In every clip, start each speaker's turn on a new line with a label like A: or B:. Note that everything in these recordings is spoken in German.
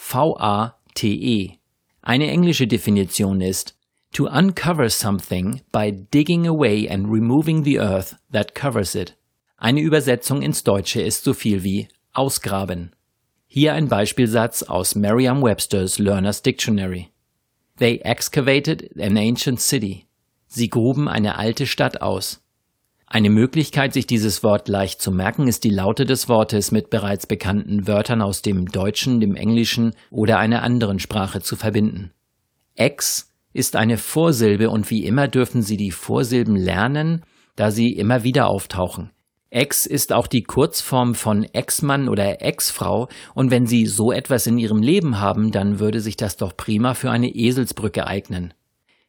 A: E-X-C-A-V-A-T-E. Eine englische Definition ist to uncover something by digging away and removing the earth that covers it. Eine Übersetzung ins Deutsche ist so viel wie ausgraben. Hier ein Beispielsatz aus Merriam-Webster's Learner's Dictionary. They excavated an ancient city. Sie gruben eine alte Stadt aus. Eine Möglichkeit, sich dieses Wort leicht zu merken, ist die Laute des Wortes mit bereits bekannten Wörtern aus dem Deutschen, dem Englischen oder einer anderen Sprache zu verbinden. Ex ist eine Vorsilbe und wie immer dürfen Sie die Vorsilben lernen, da sie immer wieder auftauchen. Ex ist auch die Kurzform von Ex-Mann oder Ex-Frau und wenn Sie so etwas in Ihrem Leben haben, dann würde sich das doch prima für eine Eselsbrücke eignen.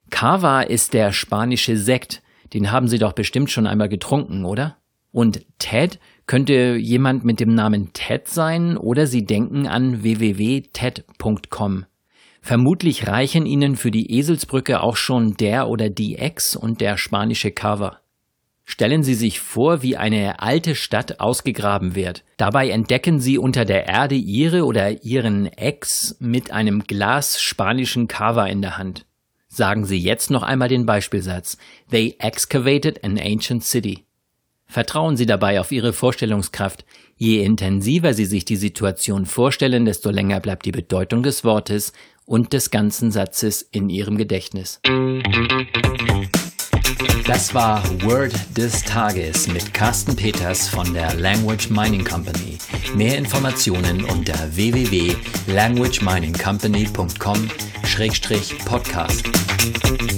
A: Cava ist der spanische Sekt, den haben Sie doch bestimmt schon einmal getrunken, oder? Und Ted könnte jemand mit dem Namen Ted sein oder Sie denken an www.ted.com. Vermutlich reichen Ihnen für die Eselsbrücke auch schon der oder die Ex und der spanische Cover. Stellen Sie sich vor, wie eine alte Stadt ausgegraben wird. Dabei entdecken Sie unter der Erde Ihre oder Ihren Ex mit einem Glas spanischen Cover in der Hand. Sagen Sie jetzt noch einmal den Beispielsatz. They excavated an ancient city. Vertrauen Sie dabei auf Ihre Vorstellungskraft. Je intensiver Sie sich die Situation vorstellen, desto länger bleibt die Bedeutung des Wortes und des ganzen Satzes in Ihrem Gedächtnis. Das war Word des Tages mit Carsten Peters von der Language Mining Company. Mehr Informationen unter www.languageminingcompany.com-podcast.